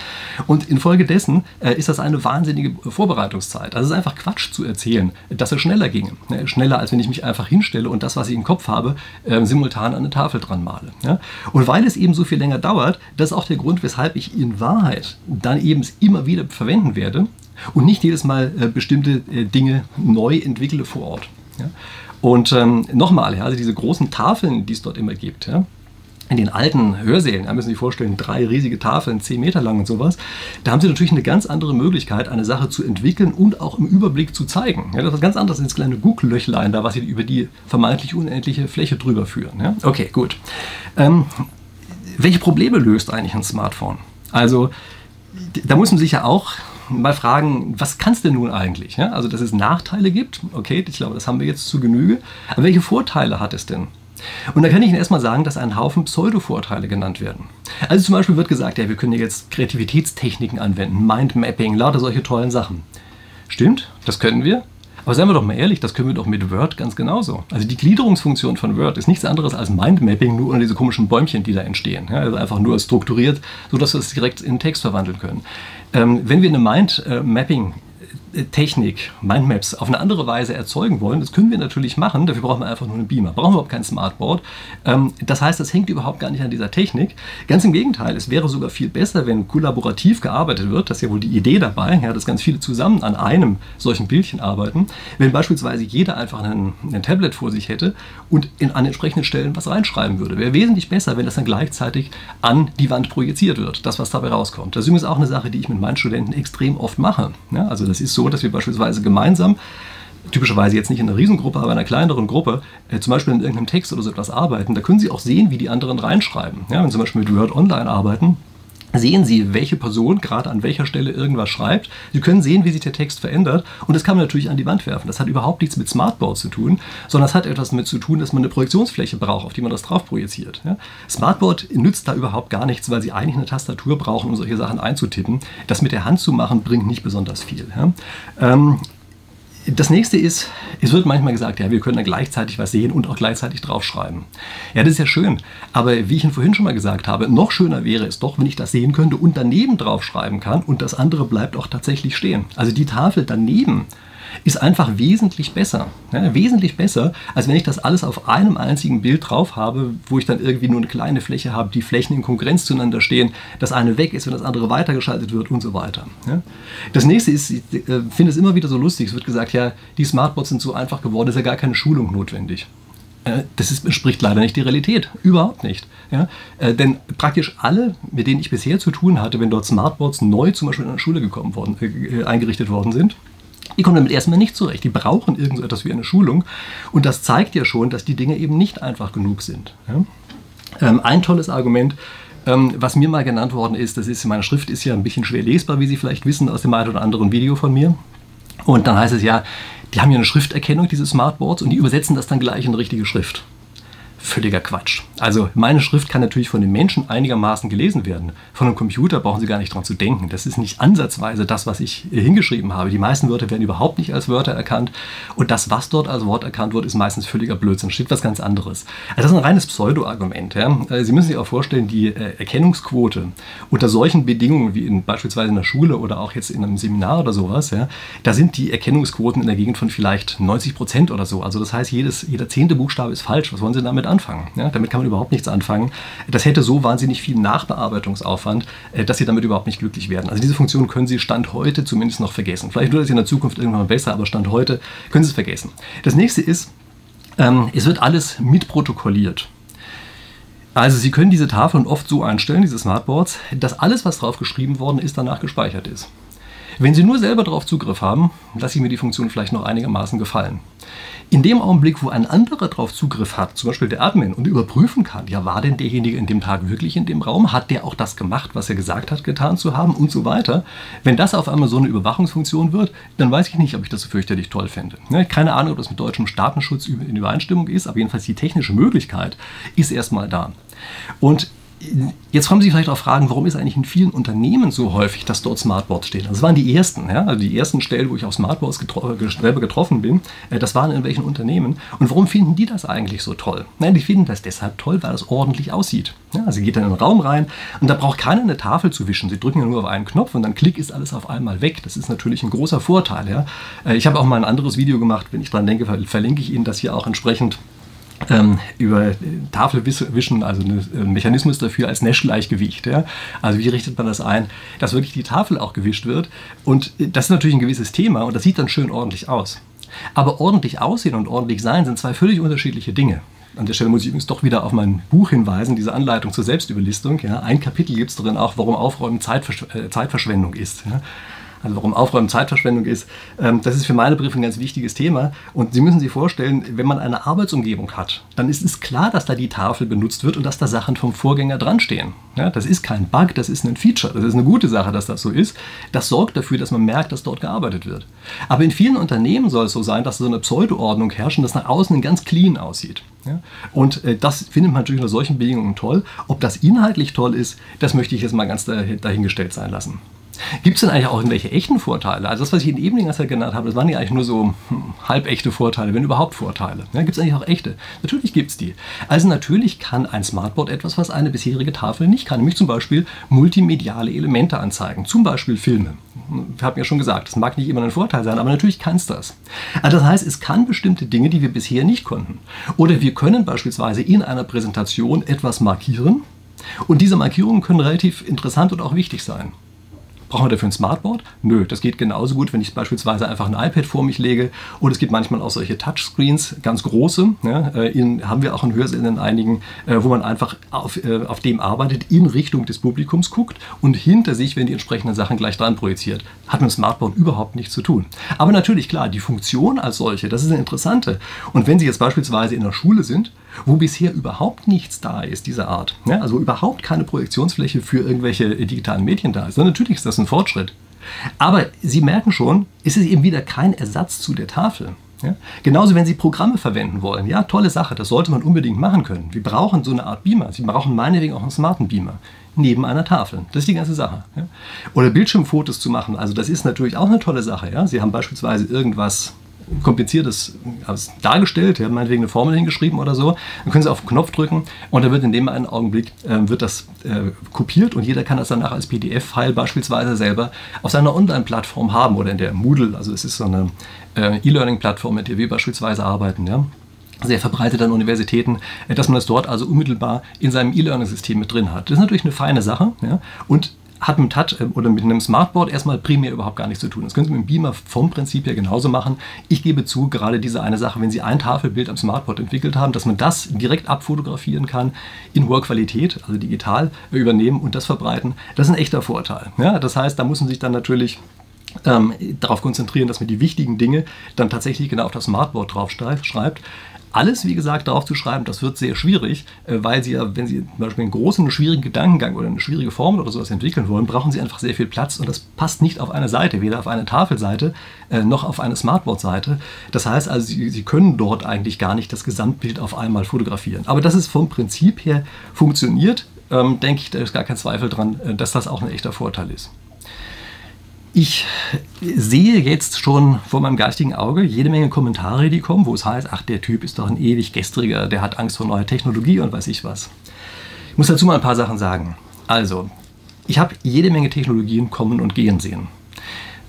Speaker 1: Und infolgedessen äh, ist das eine wahnsinnige Vorbereitungszeit. Also es ist einfach Quatsch zu erzählen, dass es schneller ginge. Ne? Schneller, als wenn ich mich einfach hinstelle und das, was ich im Kopf habe, äh, simultan an eine Tafel dran male. Ja? Und weil es eben so viel länger dauert, das ist auch der Grund, weshalb ich in Wahrheit dann eben immer wieder verwenden werde, und nicht jedes Mal äh, bestimmte äh, Dinge neu entwickle vor Ort. Ja? Und ähm, nochmal, ja, also diese großen Tafeln, die es dort immer gibt, ja, in den alten Hörsälen, da müssen Sie sich vorstellen, drei riesige Tafeln, zehn Meter lang und sowas, da haben Sie natürlich eine ganz andere Möglichkeit, eine Sache zu entwickeln und auch im Überblick zu zeigen. Ja, das ist ganz anders als kleine Gucklöchlein da, was Sie über die vermeintlich unendliche Fläche drüber führen. Ja? Okay, gut. Ähm, welche Probleme löst eigentlich ein Smartphone? Also, da muss man sich ja auch mal fragen, was kann es denn nun eigentlich? Ja? Also, dass es Nachteile gibt, okay, ich glaube, das haben wir jetzt zu Genüge. Aber welche Vorteile hat es denn? Und da kann ich Ihnen erstmal sagen, dass ein Haufen Pseudo-Vorteile genannt werden. Also zum Beispiel wird gesagt, ja, wir können jetzt Kreativitätstechniken anwenden, Mindmapping, lauter solche tollen Sachen. Stimmt, das können wir. Aber seien wir doch mal ehrlich, das können wir doch mit Word ganz genauso. Also die Gliederungsfunktion von Word ist nichts anderes als Mindmapping, nur ohne diese komischen Bäumchen, die da entstehen. Ja, also einfach nur strukturiert, sodass wir es direkt in Text verwandeln können. Ähm, wenn wir eine Mindmapping Technik, Mindmaps auf eine andere Weise erzeugen wollen, das können wir natürlich machen, dafür brauchen wir einfach nur einen Beamer, brauchen wir überhaupt kein Smartboard. Ähm, das heißt, das hängt überhaupt gar nicht an dieser Technik. Ganz im Gegenteil, es wäre sogar viel besser, wenn kollaborativ gearbeitet wird, das ist ja wohl die Idee dabei, ja, dass ganz viele zusammen an einem solchen Bildchen arbeiten, wenn beispielsweise jeder einfach ein, Tablet vor sich hätte und in, an entsprechenden Stellen was reinschreiben würde. Wäre wesentlich besser, wenn das dann gleichzeitig an die Wand projiziert wird, das, was dabei rauskommt. Das ist übrigens auch eine Sache, die ich mit meinen Studenten extrem oft mache. Ja, also das ist so, dass wir beispielsweise gemeinsam typischerweise jetzt nicht in einer Riesengruppe, aber in einer kleineren Gruppe, äh, zum Beispiel in irgendeinem Text oder so etwas arbeiten, da können Sie auch sehen, wie die anderen reinschreiben. Ja, wenn Sie zum Beispiel mit Word Online arbeiten, sehen Sie, welche Person gerade an welcher Stelle irgendwas schreibt. Sie können sehen, wie sich der Text verändert und das kann man natürlich an die Wand werfen. Das hat überhaupt nichts mit Smartboard zu tun, sondern das hat etwas damit zu tun, dass man eine Projektionsfläche braucht, auf die man das drauf projiziert. Ja? Smartboard nützt da überhaupt gar nichts, weil Sie eigentlich eine Tastatur brauchen, um solche Sachen einzutippen. Das mit der Hand zu machen, bringt nicht besonders viel. Ja? Ähm, das nächste ist, es wird manchmal gesagt, ja, wir können dann gleichzeitig was sehen und auch gleichzeitig draufschreiben. Ja, das ist ja schön. Aber wie ich Ihnen vorhin schon mal gesagt habe, noch schöner wäre es doch, wenn ich das sehen könnte und daneben draufschreiben kann und das andere bleibt auch tatsächlich stehen. Also die Tafel daneben ist einfach wesentlich besser. Ja, wesentlich besser, als wenn ich das alles auf einem einzigen Bild drauf habe, wo ich dann irgendwie nur eine kleine Fläche habe, die Flächen in Konkurrenz zueinander stehen, das eine weg ist, wenn das andere weitergeschaltet wird und so weiter. Ja. Das nächste ist, ich äh, finde es immer wieder so lustig, es wird gesagt, ja, die Smartboards sind so einfach geworden, ist ja gar keine Schulung notwendig. Äh, das ist, entspricht leider nicht der Realität. Überhaupt nicht. Ja? Äh, denn praktisch alle, mit denen ich bisher zu tun hatte, wenn dort Smartboards neu zum Beispiel in einer Schule gekommen worden, eingerichtet worden sind, die kommen damit erstmal nicht zurecht. Die brauchen irgendetwas wie eine Schulung. Und das zeigt ja schon, dass die Dinge eben nicht einfach genug sind. Ja? Ähm, ein tolles Argument, ähm, was mir mal genannt worden ist, das ist, meine Schrift ist ja ein bisschen schwer lesbar, wie Sie vielleicht wissen aus dem einen oder anderen Video von mir. Und dann heißt es ja, die haben ja eine Schrifterkennung, diese Smartboards, und die übersetzen das dann gleich in richtige Schrift völliger Quatsch. Also meine Schrift kann natürlich von den Menschen einigermaßen gelesen werden. Von einem Computer brauchen Sie gar nicht dran zu denken. Das ist nicht ansatzweise das, was ich hingeschrieben habe. Die meisten Wörter werden überhaupt nicht als Wörter erkannt. Und das, was dort als Wort erkannt wird, ist meistens völliger Blödsinn. Steht was ganz anderes. Also das ist ein reines Pseudo-Argument. Ja. Äh, Sie müssen sich auch vorstellen, die äh, Erkennungsquote unter solchen Bedingungen wie in, beispielsweise in der Schule oder auch jetzt in einem Seminar oder sowas, ja, da sind die Erkennungsquoten in der Gegend von vielleicht 90 Prozent oder so. Also das heißt, jedes, jeder zehnte Buchstabe ist falsch. Was wollen Sie damit anfangen. Ja, damit kann man überhaupt nichts anfangen. Das hätte so wahnsinnig viel Nachbearbeitungsaufwand, äh, dass Sie damit überhaupt nicht glücklich werden. Also diese Funktion können Sie Stand heute zumindest noch vergessen. Vielleicht wird es in der Zukunft irgendwann besser, aber Stand heute können Sie es vergessen. Das nächste ist, ähm, es wird alles mitprotokolliert. Also Sie können diese Tafeln oft so einstellen, diese Smartboards, dass alles, was drauf geschrieben worden ist, danach gespeichert ist. Wenn Sie nur selber darauf Zugriff haben, lasse ich mir die Funktion vielleicht noch einigermaßen gefallen. In dem Augenblick, wo ein anderer darauf Zugriff hat, zum Beispiel der Admin, und überprüfen kann, ja, war denn derjenige in dem Tag wirklich in dem Raum? Hat der auch das gemacht, was er gesagt hat, getan zu haben und so weiter? Wenn das auf einmal so eine Überwachungsfunktion wird, dann weiß ich nicht, ob ich das so fürchterlich toll fände. Ne, keine Ahnung, ob das mit deutschem Staatenschutz in Übereinstimmung ist, aber jedenfalls die technische Möglichkeit ist erstmal da. Und Jetzt kommen Sie vielleicht auch fragen, warum ist eigentlich in vielen Unternehmen so häufig, dass dort Smartboards stehen? Das waren die ersten, ja? also die ersten Stellen, wo ich auf Smartboards getro selber getroffen bin. Äh, das waren in welchen Unternehmen? Und warum finden die das eigentlich so toll? Nein, die finden das deshalb toll, weil das ordentlich aussieht. Ja, also geht dann in den Raum rein und da braucht keiner eine Tafel zu wischen. Sie drücken ja nur auf einen Knopf und dann klick ist alles auf einmal weg. Das ist natürlich ein großer Vorteil. Ja? Äh, ich habe auch mal ein anderes Video gemacht, wenn ich dran denke, verlinke ich Ihnen das hier auch entsprechend ähm, über Tafelwischen, also ein Mechanismus dafür als Nash-Gleichgewicht. Ja? Also wie richtet man das ein, dass wirklich die Tafel auch gewischt wird. Und das ist natürlich ein gewisses Thema und das sieht dann schön ordentlich aus. Aber ordentlich aussehen und ordentlich sein sind zwei völlig unterschiedliche Dinge. An der Stelle muss ich übrigens doch wieder auf mein Buch hinweisen, diese Anleitung zur Selbstüberlistung. Ja. Ein Kapitel gibt es darin auch, warum Aufräumen äh, Zeitverschwendung ist. Ja also warum Aufräumen Zeitverschwendung ist, ähm, das ist für meine Begriffe ein ganz wichtiges Thema. Und Sie müssen sich vorstellen, wenn man eine Arbeitsumgebung hat, dann ist es klar, dass da die Tafel benutzt wird und dass da Sachen vom Vorgänger dran stehen. Ja, das ist kein Bug, das ist ein Feature. Das ist eine gute Sache, dass das so ist. Das sorgt dafür, dass man merkt, dass dort gearbeitet wird. Aber in vielen Unternehmen soll es so sein, dass so eine Pseudoordnung herrscht und das nach außen ganz clean aussieht. Ja? Und äh, das findet man natürlich unter solchen Bedingungen toll. Ob das inhaltlich toll ist, das möchte ich jetzt mal ganz dahingestellt sein lassen. Gibt es denn eigentlich auch irgendwelche echten Vorteile? Also das, was ich in Evening Asset genannt habe, das waren ja eigentlich nur so hm, halbechte Vorteile, wenn überhaupt Vorteile. Ja, gibt es eigentlich auch echte? Natürlich gibt es die. Also natürlich kann ein Smartboard etwas, was eine bisherige Tafel nicht kann, nämlich zum Beispiel multimediale Elemente anzeigen, zum Beispiel Filme. Ich habe ja schon gesagt, das mag nicht immer ein Vorteil sein, aber natürlich kann es das. Also das heißt, es kann bestimmte Dinge, die wir bisher nicht konnten. Oder wir können beispielsweise in einer Präsentation etwas markieren und diese Markierungen können relativ interessant und auch wichtig sein. Brauchen wir dafür ein Smartboard? Nö, das geht genauso gut, wenn ich beispielsweise einfach ein iPad vor mich lege. Oder es gibt manchmal auch solche Touchscreens, ganz große. Ja, äh, in, haben wir auch in Hörsälen in einigen, äh, wo man einfach auf, äh, auf dem arbeitet, in Richtung des Publikums guckt und hinter sich, wenn die entsprechenden Sachen gleich dran projiziert. Hat mit dem Smartboard überhaupt nichts zu tun. Aber natürlich, klar, die Funktion als solche, das ist eine interessante. Und wenn Sie jetzt beispielsweise in der Schule sind, wo bisher überhaupt nichts da ist dieser Art, ja, also überhaupt keine Projektionsfläche für irgendwelche digitalen Medien da ist, dann natürlich ist das ein ein Fortschritt. Aber Sie merken schon, es ist eben wieder kein Ersatz zu der Tafel. Ja? Genauso, wenn Sie Programme verwenden wollen. Ja, tolle Sache, das sollte man unbedingt machen können. Wir brauchen so eine Art Beamer. Sie brauchen meinetwegen auch einen smarten Beamer neben einer Tafel. Das ist die ganze Sache. Ja? Oder Bildschirmfotos zu machen. Also das ist natürlich auch eine tolle Sache. Ja? Sie haben beispielsweise irgendwas kompliziertes also dargestellt, ja, meinetwegen eine Formel hingeschrieben oder so. Dann können Sie auf den Knopf drücken und dann wird in dem einen Augenblick äh, wird das äh, kopiert und jeder kann das danach als PDF-File beispielsweise selber auf seiner Online-Plattform haben oder in der Moodle. Also es ist so eine äh, E-Learning-Plattform, mit der wir beispielsweise arbeiten. Ja sehr verbreitet an Universitäten, äh, dass man das dort also unmittelbar in seinem E-Learning-System mit drin hat. Das ist natürlich eine feine Sache ja? und hat mit Touch äh, oder mit einem Smartboard erstmal primär überhaupt gar nichts zu tun. Das können Sie mit dem Beamer vom Prinzip her genauso machen. Ich gebe zu, gerade diese eine Sache, wenn Sie ein Tafelbild am Smartboard entwickelt haben, dass man das direkt abfotografieren kann, in hoher Qualität, also digital übernehmen und das verbreiten, das ist ein echter Vorteil. Ja, das heißt, da muss man sich dann natürlich ähm, darauf konzentrieren, dass man die wichtigen Dinge dann tatsächlich genau auf das Smartboard drauf schreibt. Alles, wie gesagt, darauf zu schreiben, das wird sehr schwierig, äh, weil Sie ja, wenn Sie zum Beispiel einen großen, schwierigen Gedankengang oder eine schwierige Formel oder sowas entwickeln wollen, brauchen Sie einfach sehr viel Platz und das passt nicht auf eine Seite, weder auf eine Tafelseite äh, noch auf eine Smartboard-Seite. Das heißt also, Sie, Sie können dort eigentlich gar nicht das Gesamtbild auf einmal fotografieren. Aber dass es vom Prinzip her funktioniert, ähm, denke ich, da ist gar kein Zweifel dran, äh, dass das auch ein echter Vorteil ist. Ich sehe jetzt schon vor meinem geistigen Auge jede Menge Kommentare, die kommen, wo es heißt, ach, der Typ ist doch ein ewig gestriger, der hat Angst vor neuer Technologie und weiß ich was. Ich muss dazu mal ein paar Sachen sagen. Also, ich habe jede Menge Technologien kommen und gehen sehen.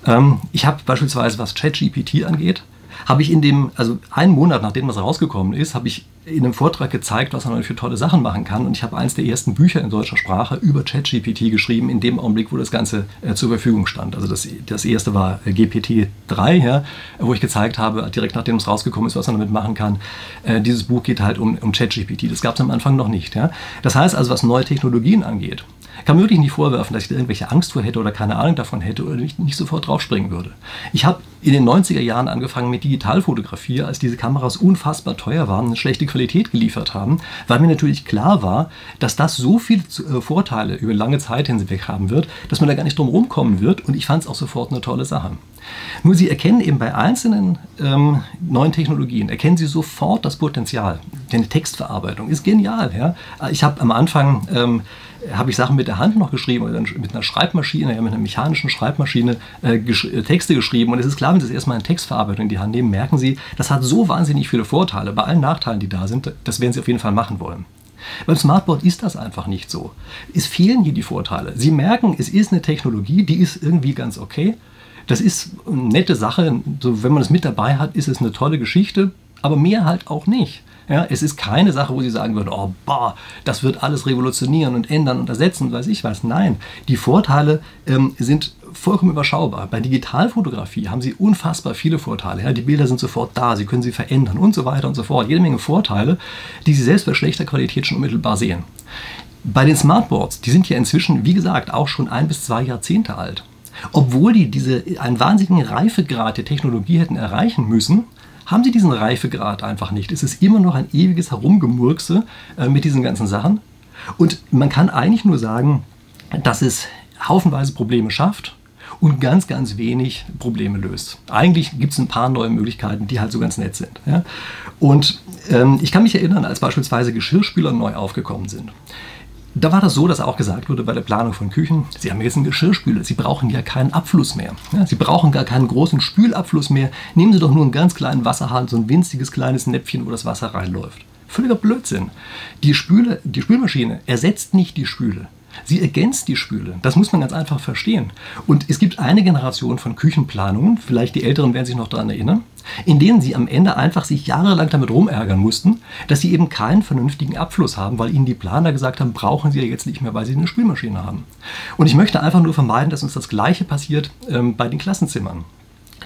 Speaker 1: Ähm, ich habe beispielsweise, was ChatGPT angeht, habe ich in dem, also einen Monat nachdem das rausgekommen ist, habe ich in einem Vortrag gezeigt, was man für tolle Sachen machen kann. Und ich habe eines der ersten Bücher in deutscher Sprache über ChatGPT geschrieben, in dem Augenblick, wo das Ganze äh, zur Verfügung stand. Also das, das erste war äh, GPT-3, ja, wo ich gezeigt habe, direkt nachdem es rausgekommen ist, was man damit machen kann. Äh, dieses Buch geht halt um, um ChatGPT. Das gab es am Anfang noch nicht. Ja. Das heißt also, was neue Technologien angeht, kann mir wirklich nicht vorwerfen, dass ich da irgendwelche Angst vor hätte oder keine Ahnung davon hätte oder nicht, nicht sofort draufspringen würde. Ich habe in den 90er Jahren angefangen mit Digitalfotografie, als diese Kameras unfassbar teuer waren und eine schlechte Qualität geliefert haben, weil mir natürlich klar war, dass das so viele äh, Vorteile über lange Zeit hinweg haben wird, dass man da gar nicht drum rumkommen wird und ich fand es auch sofort eine tolle Sache. Nur Sie erkennen eben bei einzelnen ähm, neuen Technologien, erkennen Sie sofort das Potenzial. Denn die Textverarbeitung ist genial. Ja? Ich habe am Anfang ähm, habe ich Sachen mit der Hand noch geschrieben oder mit einer Schreibmaschine, mit einer mechanischen Schreibmaschine äh, gesch äh, Texte geschrieben. Und es ist klar, wenn Sie das erstmal eine Textverarbeitung in die Hand nehmen, merken Sie, das hat so wahnsinnig viele Vorteile. Bei allen Nachteilen, die da sind, das werden Sie auf jeden Fall machen wollen. Beim Smartboard ist das einfach nicht so. Es fehlen hier die Vorteile. Sie merken, es ist eine Technologie, die ist irgendwie ganz okay. Das ist eine nette Sache. So, wenn man es mit dabei hat, ist es eine tolle Geschichte, aber mehr halt auch nicht. Ja, es ist keine Sache, wo Sie sagen würden, oh, bah, das wird alles revolutionieren und ändern und ersetzen, weiß ich was. Nein, die Vorteile ähm, sind vollkommen überschaubar. Bei Digitalfotografie haben Sie unfassbar viele Vorteile. Ja, die Bilder sind sofort da, Sie können sie verändern und so weiter und so fort. Jede Menge Vorteile, die Sie selbst bei schlechter Qualität schon unmittelbar sehen. Bei den Smartboards, die sind ja inzwischen, wie gesagt, auch schon ein bis zwei Jahrzehnte alt. Obwohl die diese, einen wahnsinnigen Reifegrad der Technologie hätten erreichen müssen, haben sie diesen Reifegrad einfach nicht. Es ist immer noch ein ewiges Herumgemurkse äh, mit diesen ganzen Sachen. Und man kann eigentlich nur sagen, dass es haufenweise Probleme schafft und ganz, ganz wenig Probleme löst. Eigentlich gibt es ein paar neue Möglichkeiten, die halt so ganz nett sind. Ja? Und ähm, ich kann mich erinnern, als beispielsweise Geschirrspüler neu aufgekommen sind. Da war das so, dass auch gesagt wurde bei der Planung von Küchen, Sie haben jetzt einen Geschirrspüler, Sie brauchen ja keinen Abfluss mehr. Ja, Sie brauchen gar keinen großen Spülabfluss mehr. Nehmen Sie doch nur einen ganz kleinen Wasserhahn, so ein winziges kleines Näpfchen, wo das Wasser reinläuft. Völliger Blödsinn. Die, Spüle, die Spülmaschine ersetzt nicht die Spüle. Sie ergänzt die Spüle. Das muss man ganz einfach verstehen. Und es gibt eine Generation von Küchenplanungen, vielleicht die Älteren werden sich noch daran erinnern, in denen sie am Ende einfach sich jahrelang damit rumärgern mussten, dass sie eben keinen vernünftigen Abfluss haben, weil ihnen die Planer gesagt haben, brauchen sie ja jetzt nicht mehr, weil sie eine Spülmaschine haben. Und ich möchte einfach nur vermeiden, dass uns das Gleiche passiert ähm, bei den Klassenzimmern.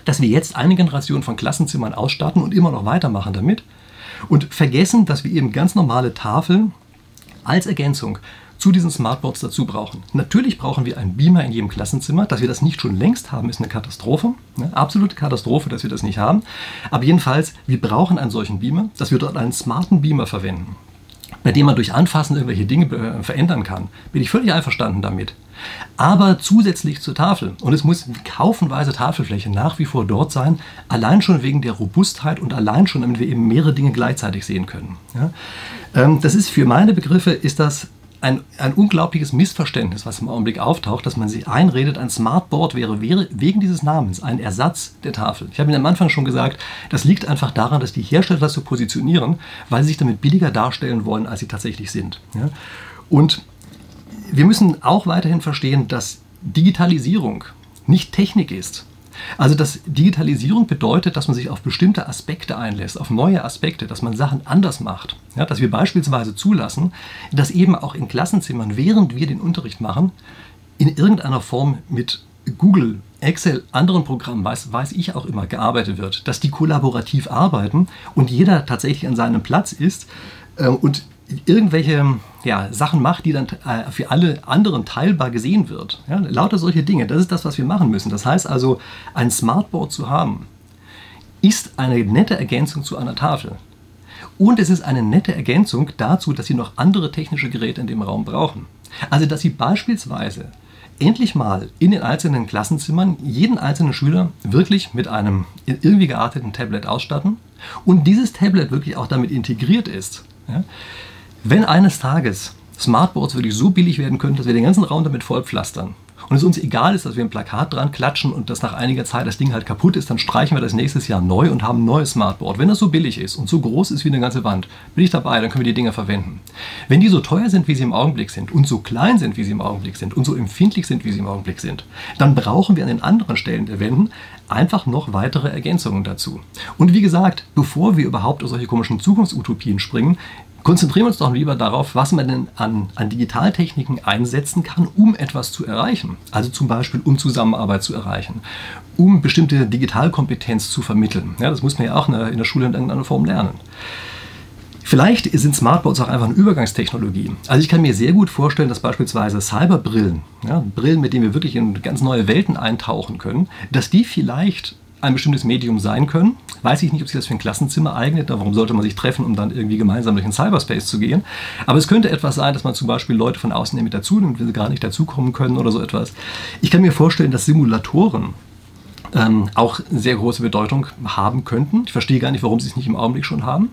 Speaker 1: Dass wir jetzt eine Generation von Klassenzimmern ausstatten und immer noch weitermachen damit und vergessen, dass wir eben ganz normale Tafeln als Ergänzung zu diesen Smartboards dazu brauchen. Natürlich brauchen wir einen Beamer in jedem Klassenzimmer. Dass wir das nicht schon längst haben, ist eine Katastrophe. Eine absolute Katastrophe, dass wir das nicht haben. Aber jedenfalls, wir brauchen einen solchen Beamer, dass wir dort einen smarten Beamer verwenden, bei dem man durch Anfassen irgendwelche Dinge äh, verändern kann. Bin ich völlig einverstanden damit. Aber zusätzlich zur Tafel, und es muss kaufenweise Tafelfläche nach wie vor dort sein, allein schon wegen der Robustheit und allein schon, damit wir eben mehrere Dinge gleichzeitig sehen können. Ja? Ähm, das ist für meine Begriffe ist das ein, ein unglaubliches Missverständnis, was im Augenblick auftaucht, dass man sich einredet, ein Smartboard wäre, wäre wegen dieses Namens ein Ersatz der Tafel. Ich habe Ihnen am Anfang schon gesagt, das liegt einfach daran, dass die Hersteller das so positionieren, weil sie sich damit billiger darstellen wollen, als sie tatsächlich sind. Ja? Und wir müssen auch weiterhin verstehen, dass Digitalisierung nicht Technik ist. Also dass Digitalisierung bedeutet, dass man sich auf bestimmte Aspekte einlässt, auf neue Aspekte, dass man Sachen anders macht. Ja, dass wir beispielsweise zulassen, dass eben auch in Klassenzimmern, während wir den Unterricht machen, in irgendeiner Form mit Google, Excel, anderen Programmen, weiß, weiß ich auch immer, gearbeitet wird, dass die kollaborativ arbeiten und jeder tatsächlich an seinem Platz ist äh, und irgendwelche ja, Sachen macht, die dann äh, für alle anderen teilbar gesehen wird. Ja, lauter solche Dinge, das ist das, was wir machen müssen. Das heißt also, ein Smartboard zu haben, ist eine nette Ergänzung zu einer Tafel. Und es ist eine nette Ergänzung dazu, dass Sie noch andere technische Geräte in dem Raum brauchen. Also, dass Sie beispielsweise endlich mal in den einzelnen Klassenzimmern jeden einzelnen Schüler wirklich mit einem irgendwie gearteten Tablet ausstatten und dieses Tablet wirklich auch damit integriert ist. Ja, wenn eines Tages Smartboards wirklich so billig werden könnten, dass wir den ganzen Raum damit vollpflastern und es uns egal ist, dass wir ein Plakat dran klatschen und dass nach einiger Zeit das Ding halt kaputt ist, dann streichen wir das nächstes Jahr neu und haben ein neues Smartboard. Wenn das so billig ist und so groß ist wie eine ganze Wand, bin ich dabei, dann können wir die Dinger verwenden. Wenn die so teuer sind, wie sie im Augenblick sind und so klein sind, wie sie im Augenblick sind und so empfindlich sind, wie sie im Augenblick sind, dann brauchen wir an den anderen Stellen der Wänden einfach noch weitere Ergänzungen dazu. Und wie gesagt, bevor wir überhaupt auf solche komischen Zukunftsutopien springen, konzentrieren wir uns doch lieber darauf, was man denn an, an Digitaltechniken einsetzen kann, um etwas zu erreichen. Also zum Beispiel, um Zusammenarbeit zu erreichen, um bestimmte Digitalkompetenz zu vermitteln. Ja, das muss man ja auch in der, Schule in irgendeiner Form lernen. Vielleicht sind Smartboards auch einfach eine Übergangstechnologie. Also ich kann mir sehr gut vorstellen, dass beispielsweise Cyberbrillen, ja, Brillen, mit denen wir wirklich in ganz neue Welten eintauchen können, dass die vielleicht ein bestimmtes Medium sein können. Weiß ich nicht, ob sich das für ein Klassenzimmer eignet. Warum sollte man sich treffen, um dann irgendwie gemeinsam durch den Cyberspace zu gehen? Aber es könnte etwas sein, dass man zum Beispiel Leute von außen mit dazu nimmt, wenn sie gar nicht dazukommen können oder so etwas. Ich kann mir vorstellen, dass Simulatoren ähm, auch sehr große Bedeutung haben könnten. Ich verstehe gar nicht, warum sie es nicht im Augenblick schon haben.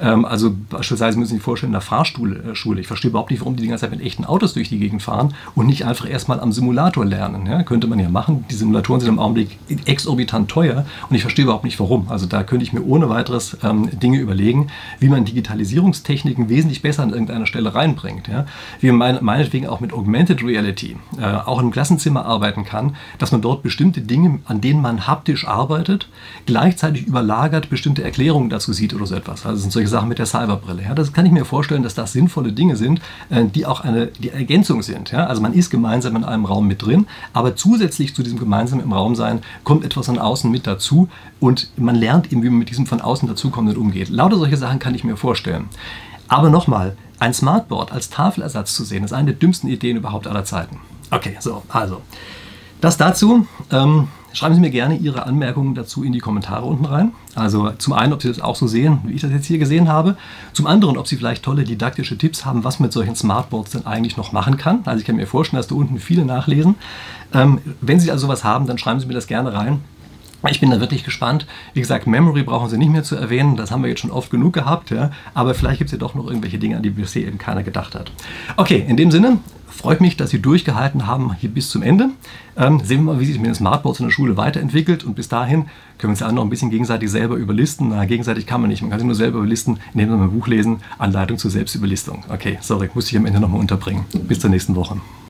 Speaker 1: Ähm, also beispielsweise müssen Sie sich vorstellen, in der Fahrschule. Äh, ich verstehe überhaupt nicht, warum die die ganze Zeit mit echten Autos durch die Gegend fahren und nicht einfach erstmal am Simulator lernen. Ja? Könnte man ja machen. Die Simulatoren sind im Augenblick exorbitant teuer und ich verstehe überhaupt nicht, warum. Also da könnte ich mir ohne weiteres ähm, Dinge überlegen, wie man Digitalisierungstechniken wesentlich besser an irgendeiner Stelle reinbringt. Ja? Wie man meinetwegen auch mit Augmented Reality äh, auch im Klassenzimmer arbeiten kann, dass man dort bestimmte Dinge, an denen man haptisch arbeitet, gleichzeitig überlagert bestimmte Erklärungen dazu sieht oder so etwas. Also sind solche Sachen mit der Cyberbrille. Ja, das kann ich mir vorstellen, dass das sinnvolle Dinge sind, äh, die auch eine die Ergänzung sind. Ja? Also man ist gemeinsam in einem Raum mit drin, aber zusätzlich zu diesem gemeinsamen im Raum sein kommt etwas von außen mit dazu und man lernt eben, wie man mit diesem von außen dazukommenden umgeht. Lauter solche Sachen kann ich mir vorstellen. Aber nochmal, ein Smartboard als Tafelersatz zu sehen, ist eine der dümmsten Ideen überhaupt aller Zeiten. Okay, so, also. Das dazu. Ähm, schreiben Sie mir gerne Ihre Anmerkungen dazu in die Kommentare unten rein. Also zum einen, ob Sie das auch so sehen, wie ich das jetzt hier gesehen habe. Zum anderen, ob Sie vielleicht tolle didaktische Tipps haben, was man mit solchen Smartboards denn eigentlich noch machen kann. Also ich kann mir vorstellen, dass da unten viele nachlesen. Ähm, wenn Sie also sowas haben, dann schreiben Sie mir das gerne rein. Ich bin da wirklich gespannt. Wie gesagt, Memory brauchen Sie nicht mehr zu erwähnen. Das haben wir jetzt schon oft genug gehabt. Ja? Aber vielleicht gibt es ja doch noch irgendwelche Dinge, an die bisher eben keiner gedacht hat. Okay, in dem Sinne, Freut mich, dass Sie durchgehalten haben hier bis zum Ende. Ähm, sehen wir mal, wie sich mit den Smartboards in der Schule weiterentwickelt. Und bis dahin können wir uns ja alle noch ein bisschen gegenseitig selber überlisten. Na, gegenseitig kann man nicht. Man kann sich nur selber überlisten, indem wir ein Buch lesen. Anleitung zur Selbstüberlistung. Okay, sorry, muss ich am Ende nochmal unterbringen. Bis zur nächsten Woche.